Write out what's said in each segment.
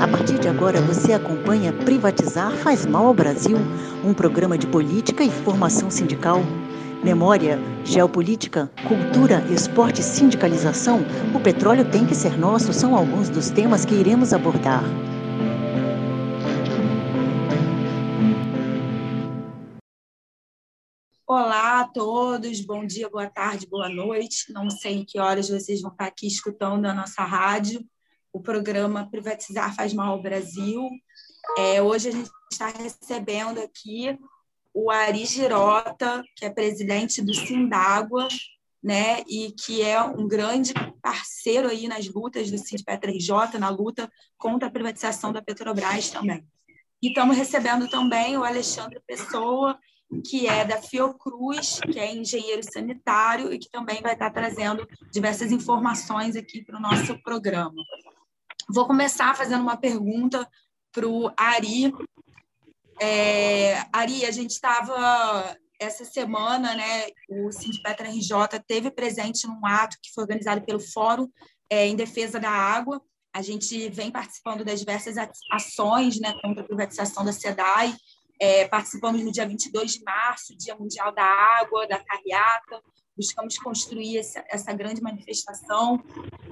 A partir de agora você acompanha Privatizar faz mal ao Brasil, um programa de política e formação sindical. Memória, geopolítica, cultura, esporte e sindicalização, o petróleo tem que ser nosso são alguns dos temas que iremos abordar. Todos, bom dia, boa tarde, boa noite. Não sei em que horas vocês vão estar aqui escutando a nossa rádio, o programa Privatizar Faz Mal ao Brasil. É, hoje a gente está recebendo aqui o Ari Girota, que é presidente do Sindágua, né, e que é um grande parceiro aí nas lutas do Sindicato RJ, na luta contra a privatização da Petrobras também. E estamos recebendo também o Alexandre Pessoa, que é da Fiocruz, que é engenheiro sanitário e que também vai estar trazendo diversas informações aqui para o nosso programa. Vou começar fazendo uma pergunta para o Ari. É, Ari, a gente estava essa semana, né, o Sindicato RJ teve presente num ato que foi organizado pelo Fórum é, em Defesa da Água. A gente vem participando das diversas ações né, contra a privatização da SEDAI é, participamos no dia 22 de março, Dia Mundial da Água, da Carriata. Buscamos construir essa, essa grande manifestação.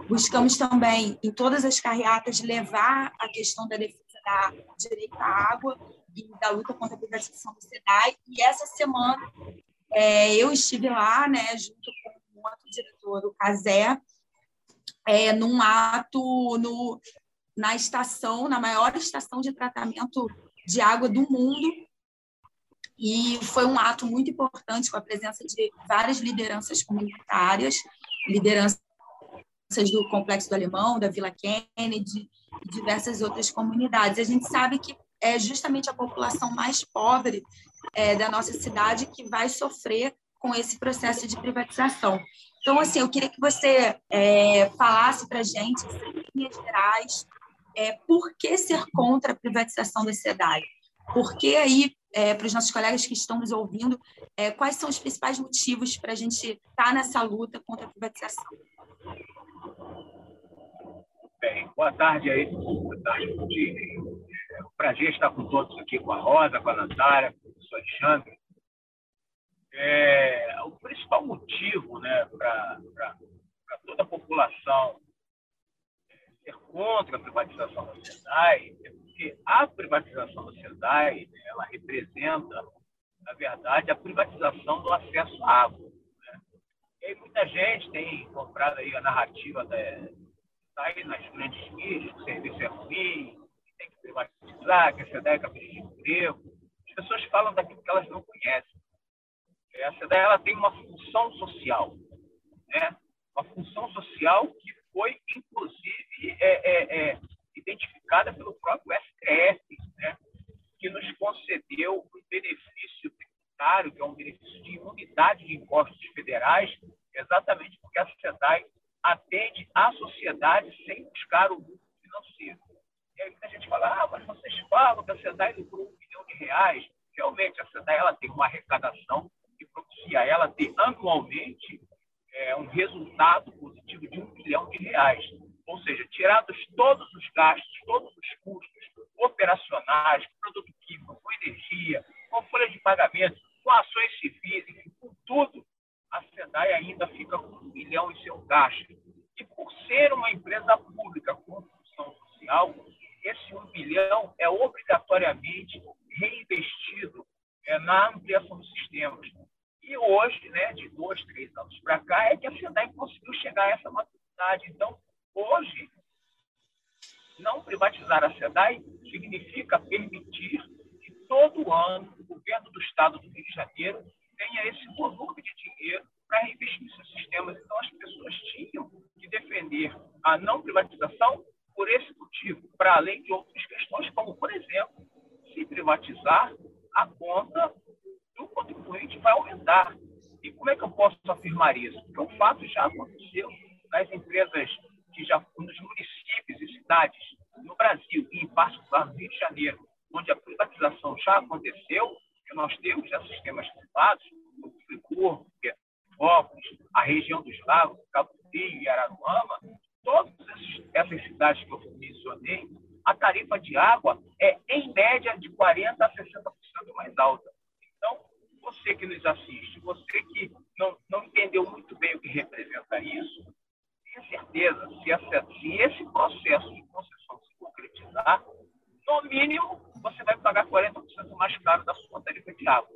Buscamos também, em todas as carreatas, levar a questão da defesa da direito à água e da luta contra a privatização do SEDAI. E essa semana é, eu estive lá, né, junto com o outro diretor, o Casé, é, num ato no, na estação, na maior estação de tratamento de água do mundo. E foi um ato muito importante com a presença de várias lideranças comunitárias, lideranças do Complexo do Alemão, da Vila Kennedy e diversas outras comunidades. A gente sabe que é justamente a população mais pobre é, da nossa cidade que vai sofrer com esse processo de privatização. Então, assim, eu queria que você é, falasse para a gente, em linhas gerais, é, por que ser contra a privatização da SEDAI? Por que aí, é, para os nossos colegas que estão nos ouvindo, é, quais são os principais motivos para a gente estar tá nessa luta contra a privatização? Bem, boa tarde aí, boa tarde, bom dia. É um prazer estar com todos aqui, com a Rosa, com a Natália, com o professor Alexandre. É, o principal motivo né, para toda a população ser contra a privatização da SEDAI é porque a privatização da SEDAI ela representa, na verdade, a privatização do acesso à água. Né? E aí muita gente tem comprado aí a narrativa da tá aí nas grandes mídias, que o serviço é ruim, que tem que privatizar, que a SEDAI é cabeça de emprego. As pessoas falam daquilo que elas não conhecem. A SEDAI ela tem uma função social, né? uma função social que foi, inclusive, é, é, é, identificada pelo próprio STF, né, que nos concedeu um benefício tributário, que é um benefício de imunidade de impostos federais, exatamente porque a SEDAI atende à sociedade sem buscar o lucro financeiro. E aí a gente fala, ah, mas vocês falam que a SEDAI lucrou um milhão de reais. Realmente, a SEDAI ela tem uma arrecadação que propicia ela ter anualmente é, um resultado positivo de um bilhão de reais. Ou seja, tirados todos os gastos, todos os custos operacionais, produto químico, com energia, com folha de pagamento, com ações civis, enfim, com tudo, a SEDAI ainda fica com um bilhão em seu caixa. E por ser uma empresa pública com função social, esse um bilhão é obrigatoriamente reinvestido é, na ampliação dos sistemas. E hoje, né, de dois, três anos para cá, é que a SEDAI conseguiu chegar a essa maturidade. Então, hoje, não privatizar a SEDAI significa permitir que todo ano o governo do estado do Rio de Janeiro tenha esse volume de dinheiro para reinvestir nesses sistemas. Então, as pessoas tinham que defender a não privatização por esse motivo, para além de outras questões, como, por exemplo, se privatizar, a conta vai aumentar. E como é que eu posso afirmar isso? Porque o fato já aconteceu nas empresas que já nos municípios e cidades no Brasil e em particular no Rio de Janeiro, onde a privatização já aconteceu, que nós temos já sistemas privados, como Friburgo, Petrópolis, a região dos lagos, Cabo Frio e Araruama, esses, essas cidades que eu mencionei, a tarifa de água é, em média, de 40% a 60% mais alta. Então, você que nos assiste, você que não, não entendeu muito bem o que representa isso, tenha certeza, se, essa, se esse processo de concessão se concretizar, no mínimo, você vai pagar 40% mais caro da sua tarifa de água.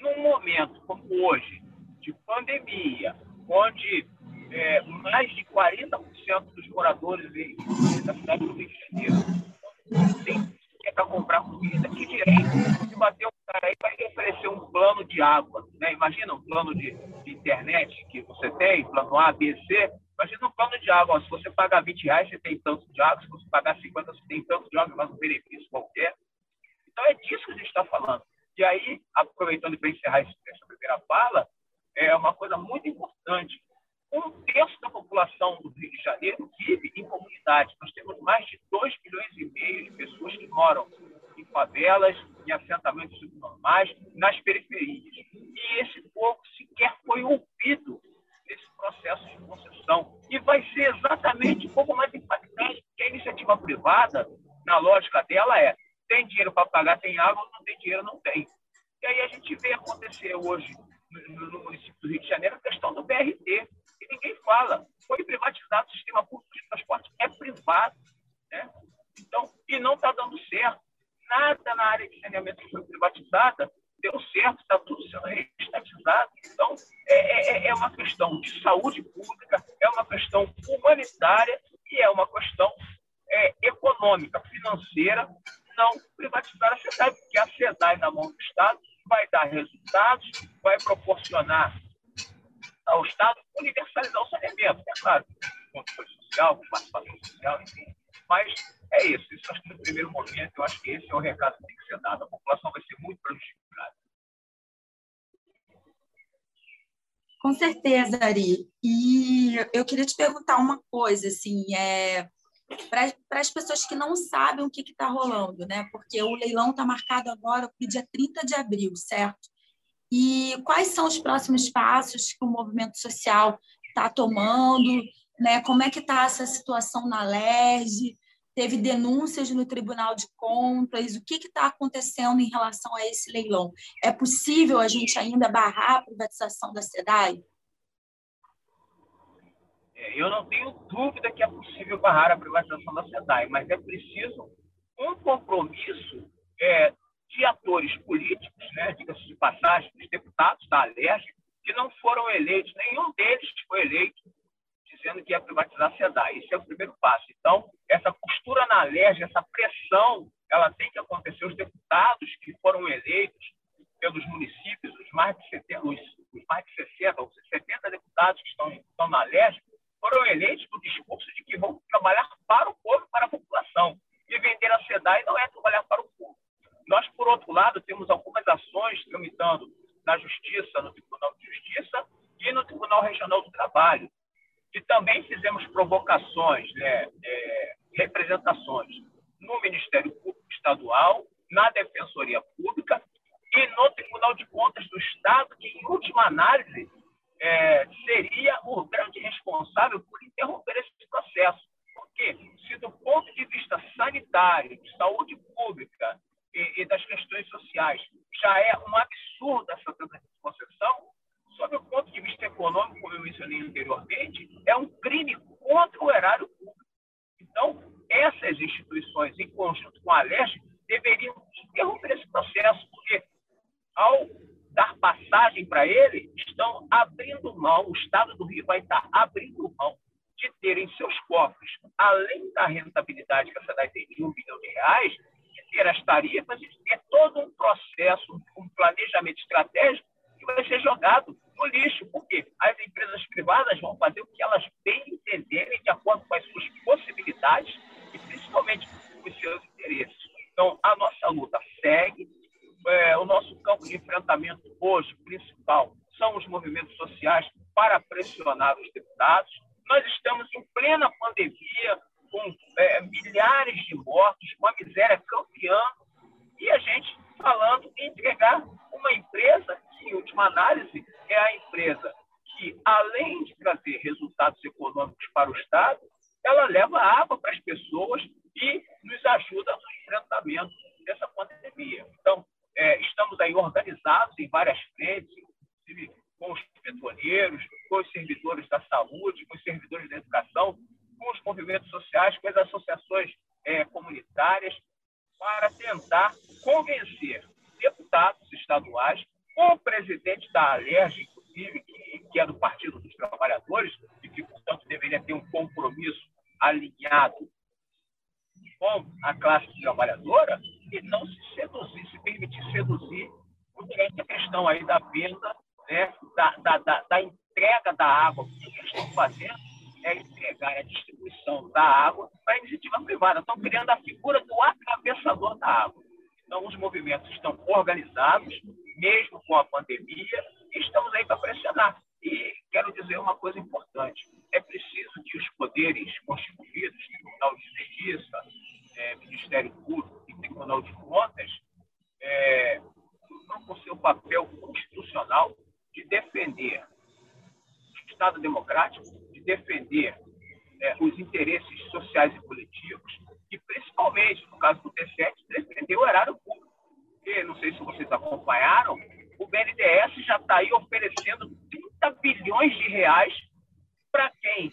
Num momento como hoje, de pandemia, onde é, mais de 40% dos moradores da cidade do Rio de Janeiro tem que para comprar comida, que direito de bater um cara aí vai oferecer um plano de água. Né? Imagina um plano de, de, internet que você tem, plano A, B, C. Imagina um plano de água. Se você pagar 20 reais, você tem tanto de água. Se você pagar 50, você tem tanto de água, mas um benefício qualquer. Então é disso que a gente está falando. E aí, aproveitando para encerrar essa primeira fala, é uma coisa muito importante. Um terço da população do Rio de Janeiro vive em comunidades. Nós temos mais de 2 milhões e meio de pessoas que moram em favelas, em assentamentos subnormais, nas periferias. E esse povo sequer foi ouvido nesse processo de concessão. E vai ser exatamente um pouco mais impactante, porque a iniciativa privada, na lógica dela, é tem dinheiro para pagar, tem água, não tem dinheiro, não tem. E aí a gente vê acontecer hoje no, no município do Rio de Janeiro a questão do BRT, ninguém fala. Foi privatizado o sistema público de transporte, é privado. Né? Então, e não está dando certo. Nada na área de saneamento que foi privatizada deu certo, está tudo sendo reestatizado. Então, é, é, é uma questão de saúde pública, é uma questão humanitária e é uma questão é, econômica, financeira, não privatizar a SEDAI, porque a SEDAI na mão do Estado vai dar resultados, vai proporcionar ao Estado universalizar o saneamento, é claro, controle social, participação social, enfim. Mas é isso. Isso acho que no primeiro momento, eu acho que esse é o recado que tem que ser dado. A população vai ser muito prejudicada. Com certeza, Ari. E eu queria te perguntar uma coisa, assim, é, para as pessoas que não sabem o que está rolando, né? Porque o leilão está marcado agora para o dia 30 de abril, certo? E quais são os próximos passos que o movimento social está tomando? Né? Como é que está essa situação na LERJ? Teve denúncias no Tribunal de Contas? O que está acontecendo em relação a esse leilão? É possível a gente ainda barrar a privatização da SEDAI? É, eu não tenho dúvida que é possível barrar a privatização da SEDAI, mas é preciso um compromisso é, de atores políticos, né, diga-se de passagem, dos da Alerj, que não foram eleitos, nenhum deles foi eleito dizendo que ia privatizar a SEDAI. Esse é o primeiro passo. Então, essa postura na Alerj, essa pressão, ela tem que acontecer. Os deputados que foram eleitos pelos municípios, os mais de 70, os, os mais de 60, os 70 deputados que estão, estão na Alerj, foram eleitos no discurso de que vão trabalhar para o povo, para a população. E vender a SEDAI não é trabalhar para o povo. Nós, por outro lado, temos algumas ações tramitando na Justiça, no Tribunal de Justiça e no Tribunal Regional do Trabalho. E também fizemos provocações, né, é, representações no Ministério Público Estadual, na Defensoria Pública e no Tribunal de Contas do Estado, que, em última análise, é, seria o grande responsável por interromper esse processo. Porque, se do ponto de vista sanitário, de saúde pública e, e das questões sociais já é um absurdo essa concessão, sob o ponto de vista econômico, como eu mencionei anteriormente, é um crime contra o erário público. Então, essas instituições, em conjunto com a LERJ, deveriam interromper esse processo, porque ao dar passagem para ele, estão abrindo mão, o Estado do Rio vai estar abrindo mão de ter em seus cofres, além da rentabilidade que a cidade tem de um bilhão de reais, de ter as tarifas e de ter todo um processo, um planejamento estratégico que vai ser jogado no lixo, porque as empresas privadas vão fazer o que elas bem entenderem, de acordo com as suas possibilidades e principalmente com os seus interesses. Então, a nossa luta segue, é, o nosso campo de enfrentamento hoje, principal, são os movimentos sociais para pressionar os deputados. Nós estamos em plena pandemia, com é, milhares de mortos, uma miséria campeã, e a gente falando em entregar uma empresa em última análise, é a empresa que, além de trazer resultados econômicos para o Estado, ela leva água para as pessoas e nos ajuda no enfrentamento dessa pandemia. Então, é, estamos aí organizados em várias frentes, inclusive com os petroleiros, com os servidores da saúde, com os servidores da educação, com os movimentos sociais, com as associações é, comunitárias, para tentar convencer deputados estaduais, com o presidente da Alerj, inclusive, que, que é do Partido dos Trabalhadores, e que, portanto, deveria ter um compromisso alinhado com a classe trabalhadora, e não se seduzir, se permitir seduzir durante a questão aí da venda, né, da, da, da, da entrega da água. O que eles estão fazendo é entregar a distribuição da água para a iniciativa privada. Estão criando a figura do atravessador da água. Então, os movimentos estão organizados, mesmo com a pandemia, e estamos aí para pressionar. E quero dizer uma coisa importante: é preciso que os poderes constituídos, Tribunal de Justiça, é, Ministério Público e Tribunal de Contas, é, com seu papel constitucional de defender o Estado democrático, de defender é, os interesses sociais e coletivos e, principalmente, no caso do T7, defender o erário público. Porque, não sei se vocês acompanharam, o BNDES já está aí oferecendo 30 bilhões de reais para quem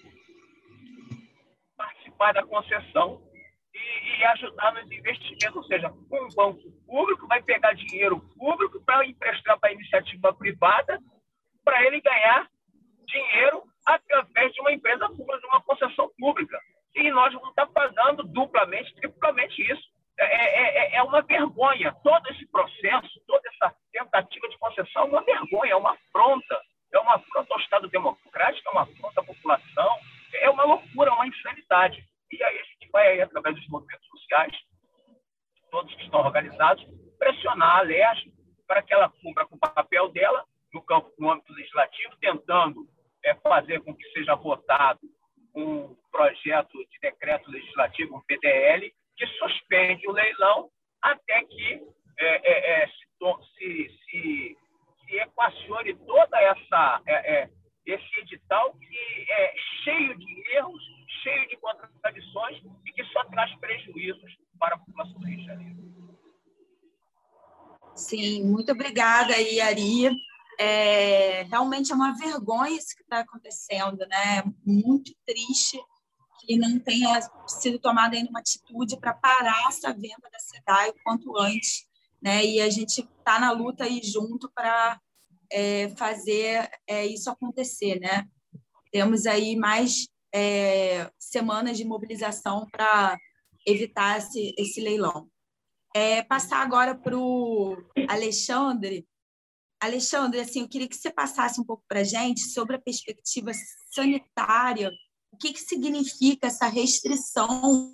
participar da concessão e, e, ajudar nos investimentos. Ou seja, um banco público vai pegar dinheiro público para emprestar para a iniciativa privada para ele ganhar dinheiro através de uma empresa pública, de uma concessão pública. E nós vamos estar pagando duplamente, triplamente isso. É, é, é, é uma vergonha. Todo esse processo, toda essa tentativa de concessão é uma vergonha, é uma afronta. É uma afronta ao Estado democrático, é uma afronta à população. É uma loucura, é uma insanidade. E aí a gente vai, aí, através dos movimentos sociais, todos que estão organizados, pressionar a LERJ para que ela cumpra com o papel dela no campo, no âmbito legislativo, tentando é, fazer com que seja votado um projeto de decreto legislativo, um PDL, que suspende o leilão até que é, é, é se, se, se, equacione toda essa é, é, esse edital que é cheio de erros, cheio de contradições e que só traz prejuízos para a população do Rio de Janeiro. Sim, muito obrigada, Iari. É, realmente é uma vergonha isso que está acontecendo, né? Muito triste que não tenha sido tomada ainda uma atitude para parar essa venda da SEDAI o quanto antes, né? E a gente está na luta aí junto para é, fazer é, isso acontecer, né? Temos aí mais é, semanas de mobilização para evitar esse, esse leilão. É, passar agora para o Alexandre Alexandre, assim, eu queria que você passasse um pouco para a gente sobre a perspectiva sanitária, o que, que significa essa restrição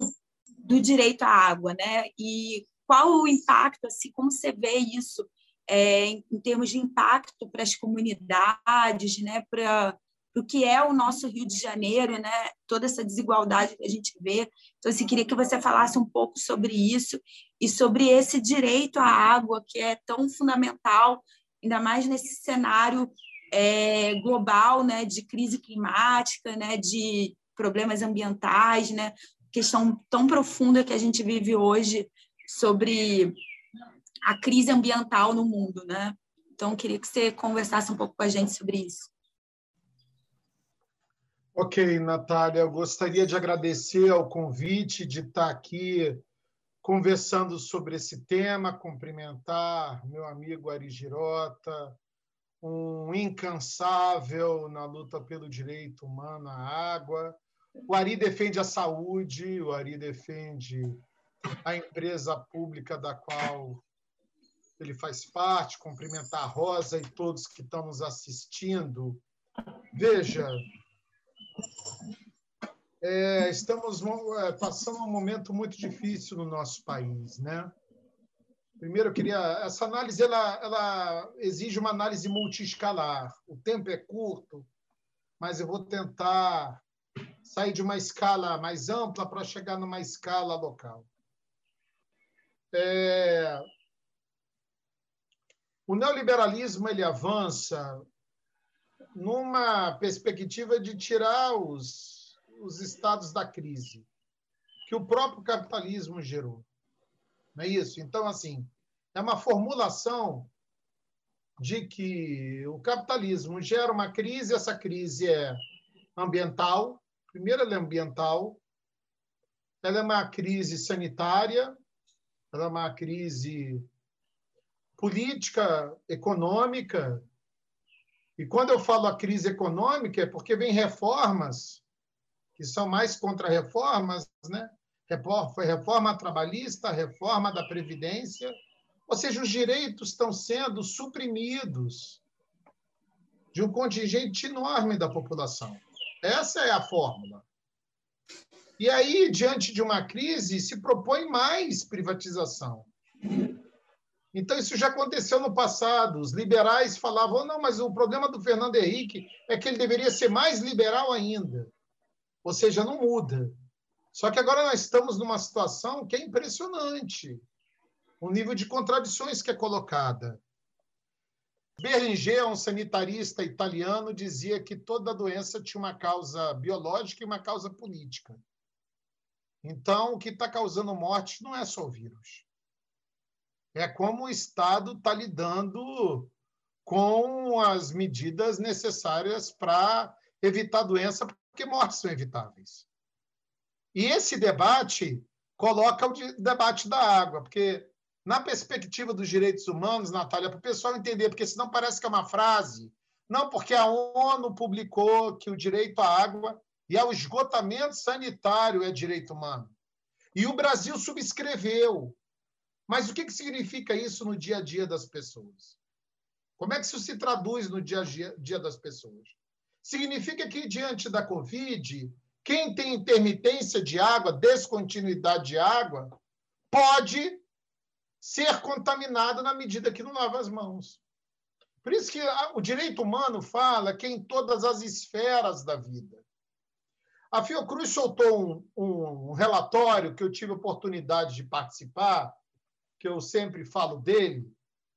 do direito à água, né? E qual o impacto, assim, como você vê isso é, em, em, termos de impacto para as comunidades, né? Para o que é o nosso Rio de Janeiro, né? Toda essa desigualdade que a gente vê. Então, assim, queria que você falasse um pouco sobre isso e sobre esse direito à água que é tão fundamental ainda mais nesse cenário é, global, né, de crise climática, né, de problemas ambientais, né, questão tão profunda que a gente vive hoje sobre a crise ambiental no mundo, né? Então, queria que você conversasse um pouco com a gente sobre isso. Ok, Natália, eu gostaria de agradecer ao convite de estar aqui conversando sobre esse tema, cumprimentar meu amigo Ari Girota, um incansável na luta pelo direito humano à água. O Ari defende a saúde, o Ari defende a empresa pública da qual ele faz parte, cumprimentar a Rosa e todos que estão nos assistindo. Veja, é, estamos é, passando um momento muito difícil no nosso país, né? Primeiro, eu queria essa análise ela, ela exige uma análise multiescalar. O tempo é curto, mas eu vou tentar sair de uma escala mais ampla para chegar numa escala local. É, o neoliberalismo ele avança numa perspectiva de tirar os os estados da crise que o próprio capitalismo gerou. Não é isso? Então, assim, é uma formulação de que o capitalismo gera uma crise, essa crise é ambiental, primeiro ela é ambiental, ela é uma crise sanitária, ela é uma crise política, econômica. E quando eu falo a crise econômica é porque vem reformas que são mais contra-reformas, né? Foi reforma trabalhista, reforma da previdência, ou seja, os direitos estão sendo suprimidos de um contingente enorme da população. Essa é a fórmula. E aí, diante de uma crise, se propõe mais privatização. Então, isso já aconteceu no passado. Os liberais falavam, não, mas o problema do Fernando Henrique é que ele deveria ser mais liberal ainda. Ou seja, não muda. Só que agora nós estamos numa situação que é impressionante o nível de contradições que é colocada. Berlinger, um sanitarista italiano, dizia que toda doença tinha uma causa biológica e uma causa política. Então, o que está causando morte não é só o vírus. É como o Estado está lidando com as medidas necessárias para evitar a doença, porque mortes são evitáveis. E esse debate coloca o debate da água, porque na perspectiva dos direitos humanos, Natália, para o pessoal entender, porque senão parece que é uma frase. Não, porque a ONU publicou que o direito à água e ao esgotamento sanitário é direito humano. E o Brasil subscreveu. Mas o que, que significa isso no dia a dia das pessoas? Como é que isso se traduz no dia a dia das pessoas? Significa que, diante da Covid, quem tem intermitência de água, descontinuidade de água, pode ser contaminado na medida que não lava as mãos. Por isso que o direito humano fala que é em todas as esferas da vida. A Fiocruz soltou um, um relatório que eu tive oportunidade de participar, que eu sempre falo dele,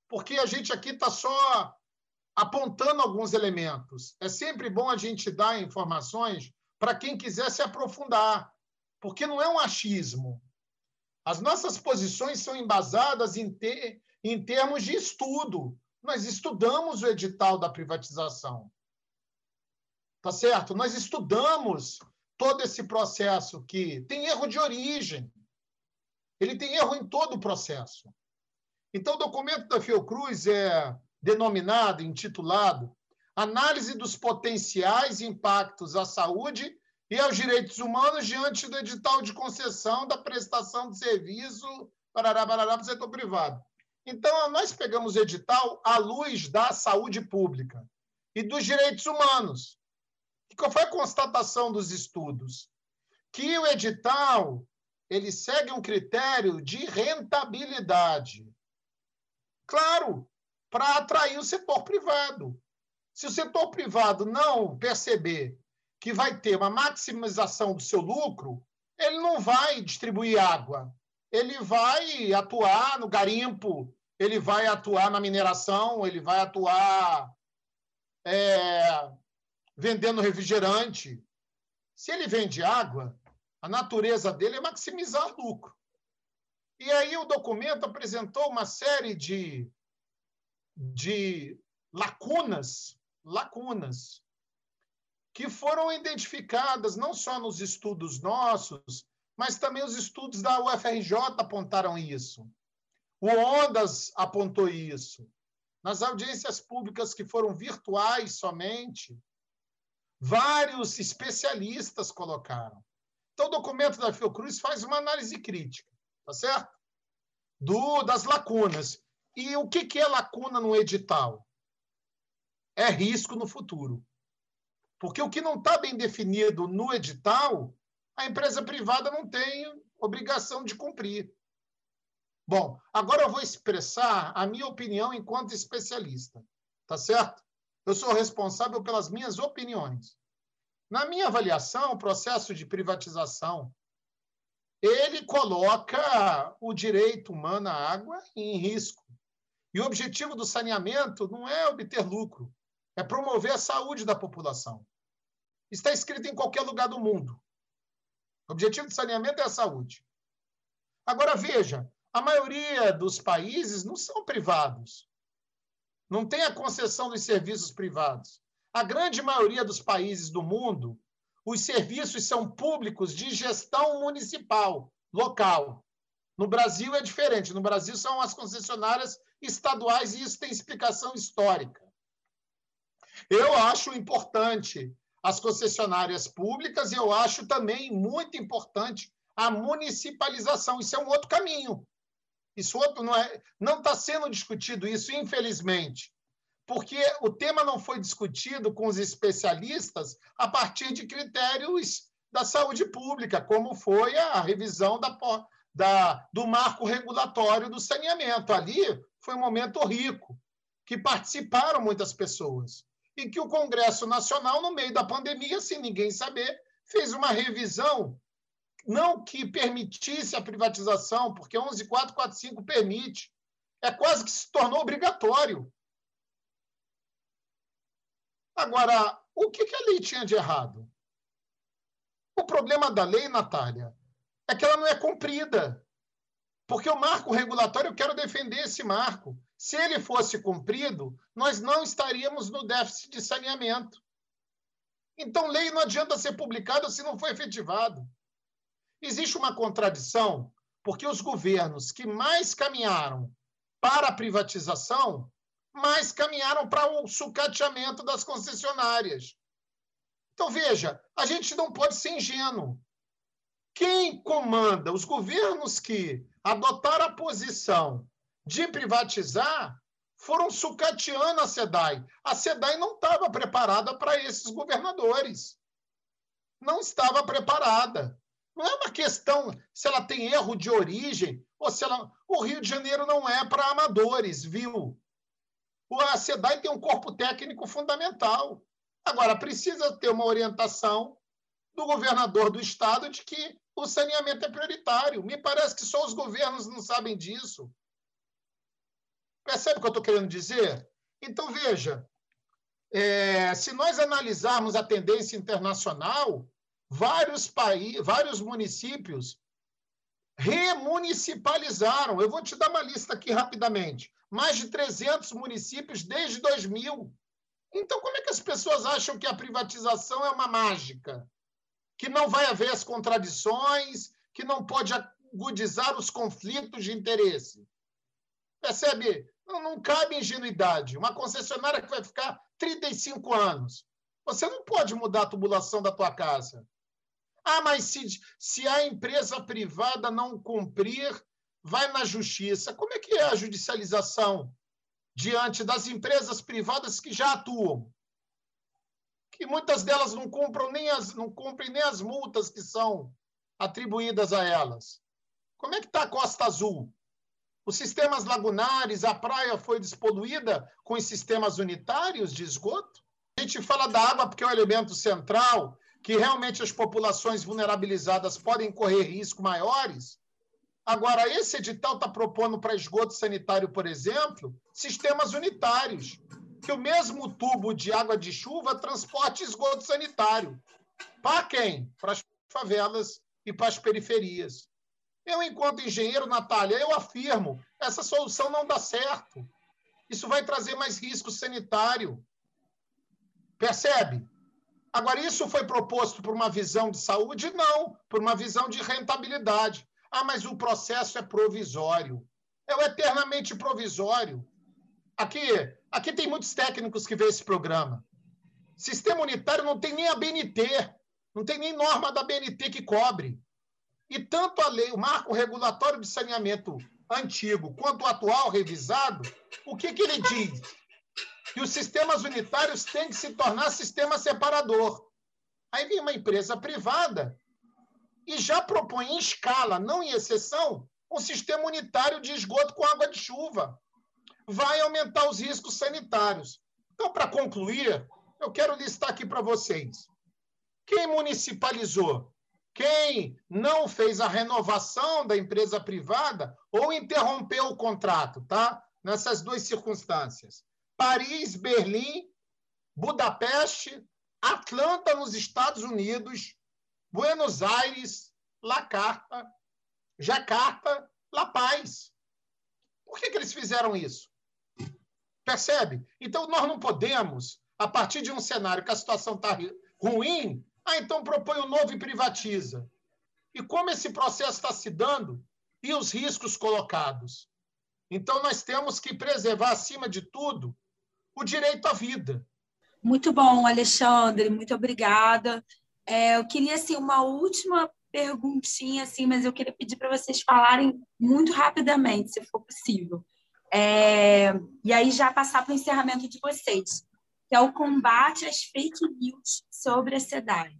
porque a gente aqui está só apontando alguns elementos. É sempre bom a gente dar informações para quem quiser se aprofundar, porque não é um achismo. As nossas posições são embasadas em, em termos de estudo. Nós estudamos o edital da privatização. Tá certo? Nós estudamos todo esse processo que tem erro de origem. Ele tem erro em todo o processo. Então, o documento da Fiocruz é denominado, intitulado Análise dos potenciais impactos à saúde e aos direitos humanos diante do edital de concessão da prestação de serviço para o setor privado. Então, nós pegamos o edital à luz da saúde pública e dos direitos humanos. E qual foi a constatação dos estudos? Que o edital ele segue um critério de rentabilidade. Claro, para atrair o setor privado. Se o setor privado não perceber que vai ter uma maximização do seu lucro, ele não vai distribuir água. Ele vai atuar no garimpo, ele vai atuar na mineração, ele vai atuar é, vendendo refrigerante. Se ele vende água, a natureza dele é maximizar lucro. E aí o documento apresentou uma série de, de lacunas, lacunas que foram identificadas não só nos estudos nossos, mas também os estudos da UFRJ apontaram isso. O Ondas apontou isso. Nas audiências públicas que foram virtuais somente, vários especialistas colocaram. Então, o documento da Fiocruz faz uma análise crítica, tá certo? Do, das lacunas. E o que, que é lacuna no edital? É risco no futuro. Porque o que não está bem definido no edital, a empresa privada não tem obrigação de cumprir. Bom, agora eu vou expressar a minha opinião enquanto especialista, tá certo? Eu sou responsável pelas minhas opiniões. Na minha avaliação, o processo de privatização ele coloca o direito humano à água em risco. E o objetivo do saneamento não é obter lucro, é promover a saúde da população. Está escrito em qualquer lugar do mundo. O objetivo do saneamento é a saúde. Agora, veja, a maioria dos países não são privados. Não tem a concessão dos serviços privados. A grande maioria dos países do mundo, os serviços são públicos de gestão municipal, local. No Brasil é diferente. No Brasil são as concessionárias estaduais e isso tem explicação histórica. Eu acho importante as concessionárias públicas e eu acho também muito importante a municipalização. Isso é um outro caminho. Isso outro não é, não está sendo discutido isso, infelizmente, porque o tema não foi discutido com os especialistas a partir de critérios da saúde pública, como foi a revisão da, da, do marco regulatório do saneamento. Ali foi um momento rico, que participaram muitas pessoas. E que o Congresso Nacional, no meio da pandemia, sem ninguém saber, fez uma revisão, não que permitisse a privatização, porque 11445 permite, é quase que se tornou obrigatório. Agora, o que a lei tinha de errado? O problema da lei, Natália, é que ela não é cumprida. Porque o marco regulatório, eu quero defender esse marco. Se ele fosse cumprido, nós não estaríamos no déficit de saneamento. Então, lei não adianta ser publicada se não for efetivado. Existe uma contradição, porque os governos que mais caminharam para a privatização, mais caminharam para o sucateamento das concessionárias. Então, veja, a gente não pode ser ingênuo. Quem comanda, os governos que adotaram a posição de privatizar, foram sucateando a SEDAI. A SEDAI não estava preparada para esses governadores. Não estava preparada. Não é uma questão se ela tem erro de origem ou se ela. O Rio de Janeiro não é para amadores, viu? A SEDAI tem um corpo técnico fundamental. Agora, precisa ter uma orientação do governador do estado de que o saneamento é prioritário. Me parece que só os governos não sabem disso. Percebe o que eu estou querendo dizer? Então, veja, é, se nós analisarmos a tendência internacional, vários, países, vários municípios remunicipalizaram. Eu vou te dar uma lista aqui rapidamente. Mais de 300 municípios desde 2000. Então, como é que as pessoas acham que a privatização é uma mágica? que não vai haver as contradições, que não pode agudizar os conflitos de interesse. Percebe? Não, não cabe ingenuidade. Uma concessionária que vai ficar 35 anos. Você não pode mudar a tubulação da tua casa. Ah, mas se, se a empresa privada não cumprir, vai na justiça. Como é que é a judicialização diante das empresas privadas que já atuam? que muitas delas não cumprem nem as, não cumprem nem as multas que são atribuídas a elas. Como é que está a Costa Azul? Os sistemas lagunares, a praia foi despoluída com os sistemas unitários de esgoto? A gente fala da água porque é um elemento central, que realmente as populações vulnerabilizadas podem correr riscos maiores. Agora, esse edital está propondo para esgoto sanitário, por exemplo, sistemas unitários que o mesmo tubo de água de chuva transporte esgoto sanitário. Para quem? Para as favelas e para as periferias. Eu, enquanto engenheiro, Natália, eu afirmo, essa solução não dá certo. Isso vai trazer mais risco sanitário. Percebe? Agora, isso foi proposto por uma visão de saúde? Não, por uma visão de rentabilidade. Ah, mas o processo é provisório. É o eternamente provisório. Aqui, aqui tem muitos técnicos que vê esse programa. Sistema unitário não tem nem a BNT, não tem nem norma da BNT que cobre. E tanto a lei, o marco regulatório de saneamento antigo quanto o atual revisado, o que, que ele diz? Que os sistemas unitários têm que se tornar sistema separador. Aí vem uma empresa privada e já propõe em escala, não em exceção, um sistema unitário de esgoto com água de chuva vai aumentar os riscos sanitários. Então, para concluir, eu quero listar aqui para vocês. Quem municipalizou? Quem não fez a renovação da empresa privada ou interrompeu o contrato, tá? Nessas duas circunstâncias. Paris, Berlim, Budapeste, Atlanta, nos Estados Unidos, Buenos Aires, La Carta, Jacarta, La Paz. Por que, que eles fizeram isso? Percebe? Então, nós não podemos, a partir de um cenário que a situação está ruim, ah, então propõe um novo e privatiza. E como esse processo está se dando e os riscos colocados? Então, nós temos que preservar, acima de tudo, o direito à vida. Muito bom, Alexandre, muito obrigada. É, eu queria assim, uma última perguntinha, assim, mas eu queria pedir para vocês falarem muito rapidamente, se for possível. É, e aí já passar para o encerramento de vocês, que é o combate às fake news sobre a SEDAI.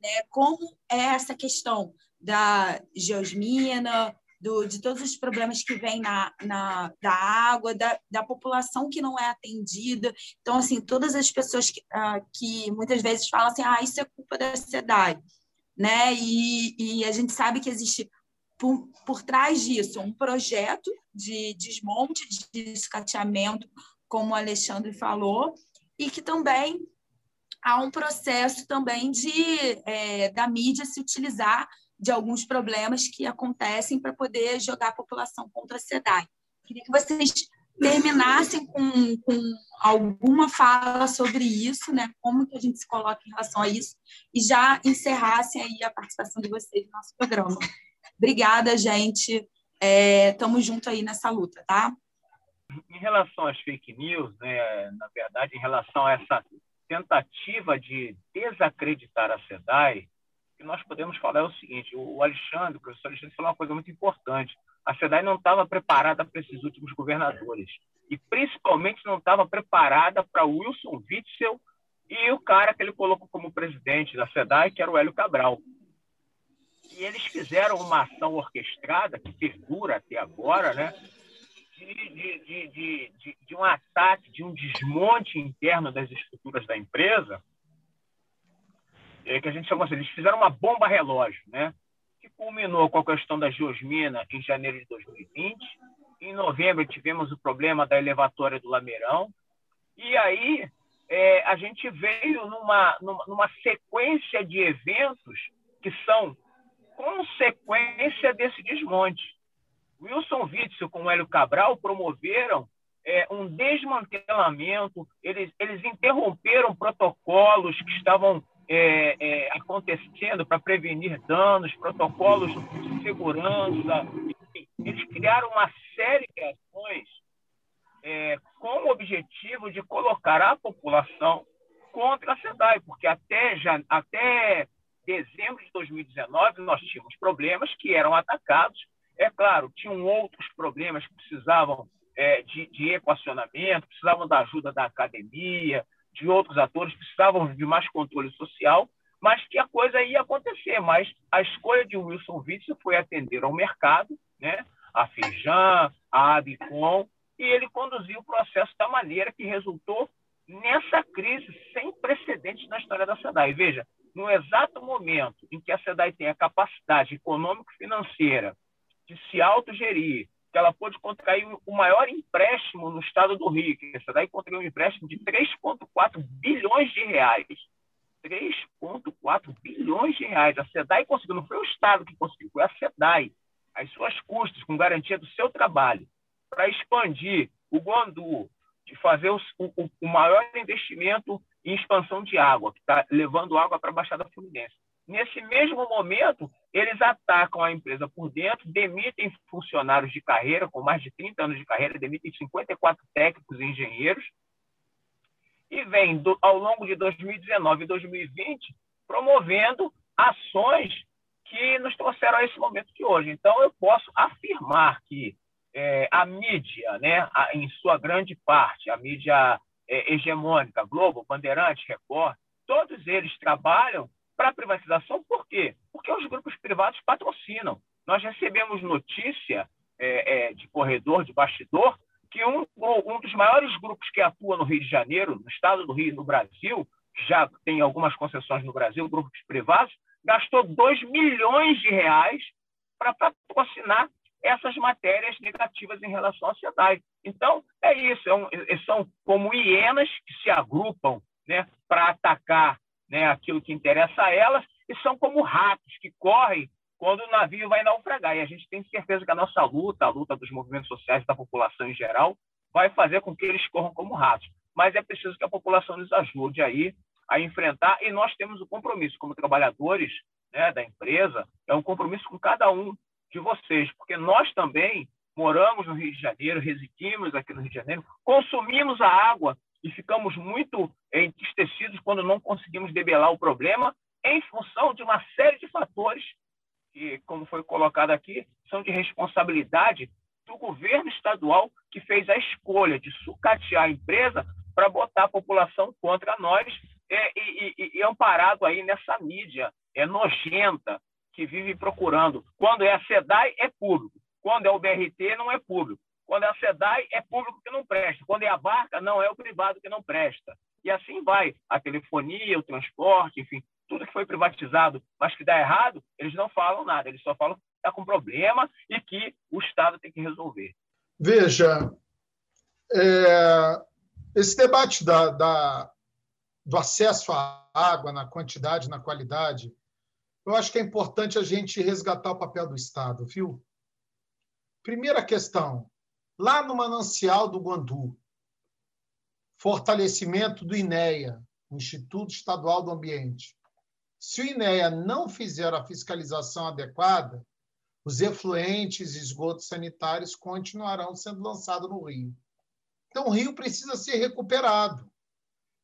Né? Como é essa questão da geosmina, do, de todos os problemas que vêm na, na, da água, da, da população que não é atendida. Então, assim, todas as pessoas que, uh, que muitas vezes falam assim, ah, isso é culpa da SEDAI, né? E, e a gente sabe que existe por, por trás disso um projeto de desmonte, de escateamento, como o Alexandre falou, e que também há um processo também de é, da mídia se utilizar de alguns problemas que acontecem para poder jogar a população contra a SEDAI. Queria que vocês terminassem com, com alguma fala sobre isso, né? Como que a gente se coloca em relação a isso e já encerrassem aí a participação de vocês no nosso programa. Obrigada, gente. Estamos é, juntos aí nessa luta, tá? Em relação às fake news, né, na verdade, em relação a essa tentativa de desacreditar a SEDAI, que nós podemos falar é o seguinte: o Alexandre, o professor Alexandre, falou uma coisa muito importante. A SEDAI não estava preparada para esses últimos governadores. E, principalmente, não estava preparada para Wilson Witzel e o cara que ele colocou como presidente da SEDAI, que era o Hélio Cabral. E eles fizeram uma ação orquestrada, que perdura até agora, né? De, de, de, de, um ataque, de um desmonte interno das estruturas da empresa, é, que a gente chama assim, eles fizeram uma bomba relógio, né? que culminou com a questão da geosmina em janeiro de 2020. Em novembro tivemos o problema da elevatória do Lameirão. E aí é, a gente veio numa, numa sequência de eventos que são consequência desse desmonte. Wilson Witzel com Hélio Cabral promoveram é, um desmantelamento, eles, eles interromperam protocolos que estavam é, é, acontecendo para prevenir danos, protocolos de segurança. Eles criaram uma série de ações é, com o objetivo de colocar a população contra a SEDAI, porque até, já, até dezembro de 2019 nós tínhamos problemas que eram atacados. É claro, tinham outros problemas que precisavam é, de, de equacionamento, precisavam da ajuda da academia, de outros atores precisavam de mais controle social, mas que a coisa ia acontecer. Mas a escolha de Wilson Witzel foi atender ao mercado, né? a Feijão, a Abicom, e ele conduziu o processo da maneira que resultou nessa crise sem precedentes na história da SEDAI. Veja, no exato momento em que a SEDAI tem a capacidade econômico-financeira de se autogerir, que ela pôde contrair o maior empréstimo no estado do Rio, que essa daí contraiu um empréstimo de 3,4 bilhões de reais. 3,4 bilhões de reais. A SEDAI conseguiu, não foi o Estado que conseguiu, foi a SEDAI, as suas custas, com garantia do seu trabalho, para expandir o Guandu, de fazer o, o, o maior investimento em expansão de água, que está levando água para a Baixada Fluminense. Nesse mesmo momento, eles atacam a empresa por dentro, demitem funcionários de carreira, com mais de 30 anos de carreira, demitem 54 técnicos e engenheiros, e vem, do, ao longo de 2019 e 2020, promovendo ações que nos trouxeram a esse momento de hoje. Então, eu posso afirmar que é, a mídia, né, a, em sua grande parte, a mídia é, hegemônica, Globo, Bandeirantes, Record, todos eles trabalham para a privatização, por quê? Porque os grupos privados patrocinam. Nós recebemos notícia é, é, de corredor, de bastidor, que um, um dos maiores grupos que atua no Rio de Janeiro, no estado do Rio, no Brasil, já tem algumas concessões no Brasil, grupos privados, gastou 2 milhões de reais para patrocinar essas matérias negativas em relação à sociedade. Então, é isso, é um, são como hienas que se agrupam né, para atacar né, aquilo que interessa a elas, e são como ratos que correm quando o navio vai naufragar. E a gente tem certeza que a nossa luta, a luta dos movimentos sociais da população em geral, vai fazer com que eles corram como ratos. Mas é preciso que a população nos ajude aí a enfrentar, e nós temos o um compromisso como trabalhadores né, da empresa, é um compromisso com cada um de vocês, porque nós também moramos no Rio de Janeiro, residimos aqui no Rio de Janeiro, consumimos a água e ficamos muito entristecidos quando não conseguimos debelar o problema em função de uma série de fatores que, como foi colocado aqui, são de responsabilidade do governo estadual que fez a escolha de sucatear a empresa para botar a população contra nós é, e, e, e, amparado aí nessa mídia é nojenta que vive procurando. Quando é a SEDAI, é público. Quando é o BRT, não é público. Quando é a SEDAI, é público que não presta. Quando é a barca, não é o privado que não presta. E assim vai. A telefonia, o transporte, enfim, tudo que foi privatizado, mas que dá errado, eles não falam nada. Eles só falam que está com problema e que o Estado tem que resolver. Veja, é, esse debate da, da, do acesso à água, na quantidade, na qualidade, eu acho que é importante a gente resgatar o papel do Estado, viu? Primeira questão, lá no manancial do Guandu, fortalecimento do INEA, Instituto Estadual do Ambiente. Se o INEA não fizer a fiscalização adequada, os efluentes e esgotos sanitários continuarão sendo lançados no rio. Então, o rio precisa ser recuperado.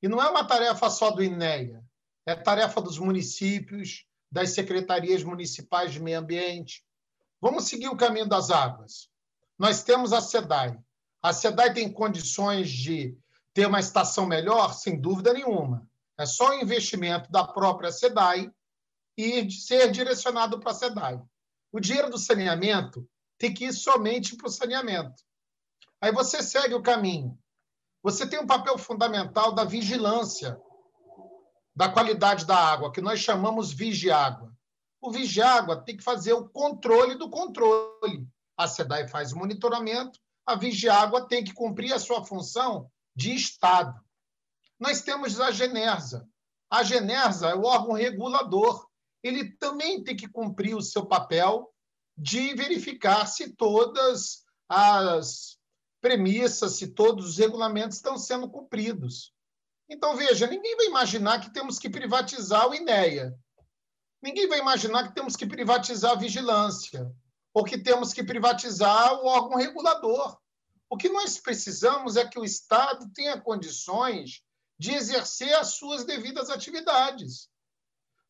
E não é uma tarefa só do INEA, é tarefa dos municípios, das secretarias municipais de meio ambiente. Vamos seguir o caminho das águas. Nós temos a SEDAI. A SEDAI tem condições de ter uma estação melhor? Sem dúvida nenhuma. É só o investimento da própria SEDAI e ser direcionado para a SEDAI. O dinheiro do saneamento tem que ir somente para o saneamento. Aí você segue o caminho. Você tem um papel fundamental da vigilância da qualidade da água, que nós chamamos vigiágua. O vigiágua tem que fazer o controle do controle. A SEDAI faz o monitoramento, a vigiágua tem que cumprir a sua função de Estado. Nós temos a Genersa. A Genersa é o órgão regulador. Ele também tem que cumprir o seu papel de verificar se todas as premissas, se todos os regulamentos estão sendo cumpridos. Então, veja, ninguém vai imaginar que temos que privatizar o INEA. Ninguém vai imaginar que temos que privatizar a vigilância ou que temos que privatizar o órgão regulador. O que nós precisamos é que o Estado tenha condições de exercer as suas devidas atividades.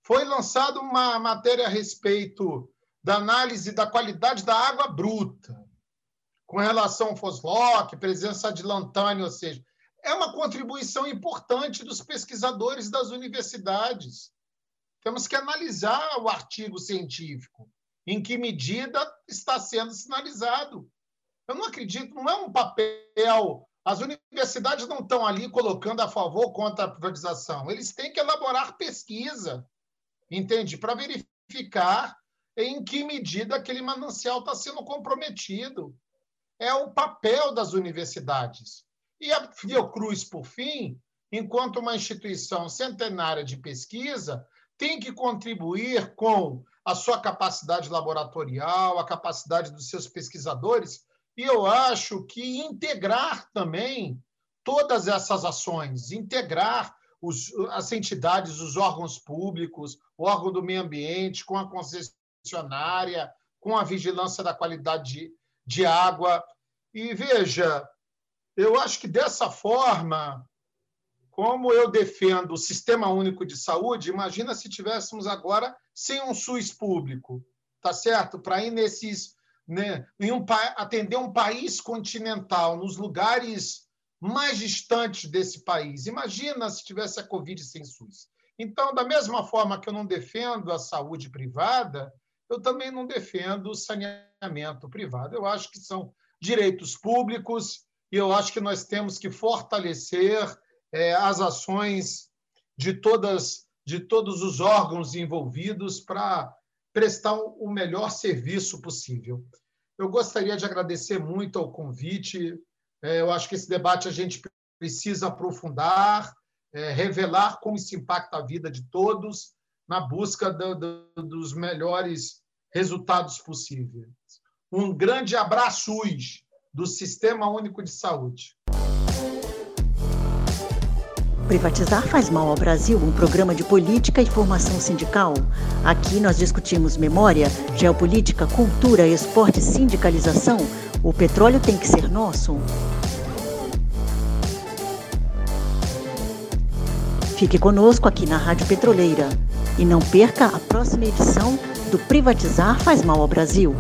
Foi lançada uma matéria a respeito da análise da qualidade da água bruta, com relação ao Foslock, presença de lantânio, ou seja, é uma contribuição importante dos pesquisadores das universidades. Temos que analisar o artigo científico, em que medida está sendo sinalizado. Eu não acredito, não é um papel. As universidades não estão ali colocando a favor ou contra a privatização. Eles têm que elaborar pesquisa, entende? Para verificar em que medida aquele manancial está sendo comprometido. É o papel das universidades. E a Fiocruz, por fim, enquanto uma instituição centenária de pesquisa, tem que contribuir com a sua capacidade laboratorial, a capacidade dos seus pesquisadores, e eu acho que integrar também todas essas ações, integrar os, as entidades, os órgãos públicos, o órgão do meio ambiente, com a concessionária, com a vigilância da qualidade de, de água. E veja, eu acho que dessa forma, como eu defendo o Sistema Único de Saúde, imagina se tivéssemos agora sem um SUS público, tá certo? Para ir nesses, né, em um, atender um país continental, nos lugares mais distantes desse país. Imagina se tivesse a Covid sem SUS. Então, da mesma forma que eu não defendo a saúde privada, eu também não defendo o saneamento privado. Eu acho que são direitos públicos e eu acho que nós temos que fortalecer é, as ações de todas de todos os órgãos envolvidos para prestar o melhor serviço possível. Eu gostaria de agradecer muito ao convite. É, eu acho que esse debate a gente precisa aprofundar, é, revelar como isso impacta a vida de todos, na busca do, do, dos melhores resultados possíveis. Um grande abraço do Sistema Único de Saúde. Privatizar faz mal ao Brasil, um programa de política e formação sindical. Aqui nós discutimos memória, geopolítica, cultura, esporte, sindicalização. O petróleo tem que ser nosso. Fique conosco aqui na Rádio Petroleira e não perca a próxima edição do Privatizar faz mal ao Brasil.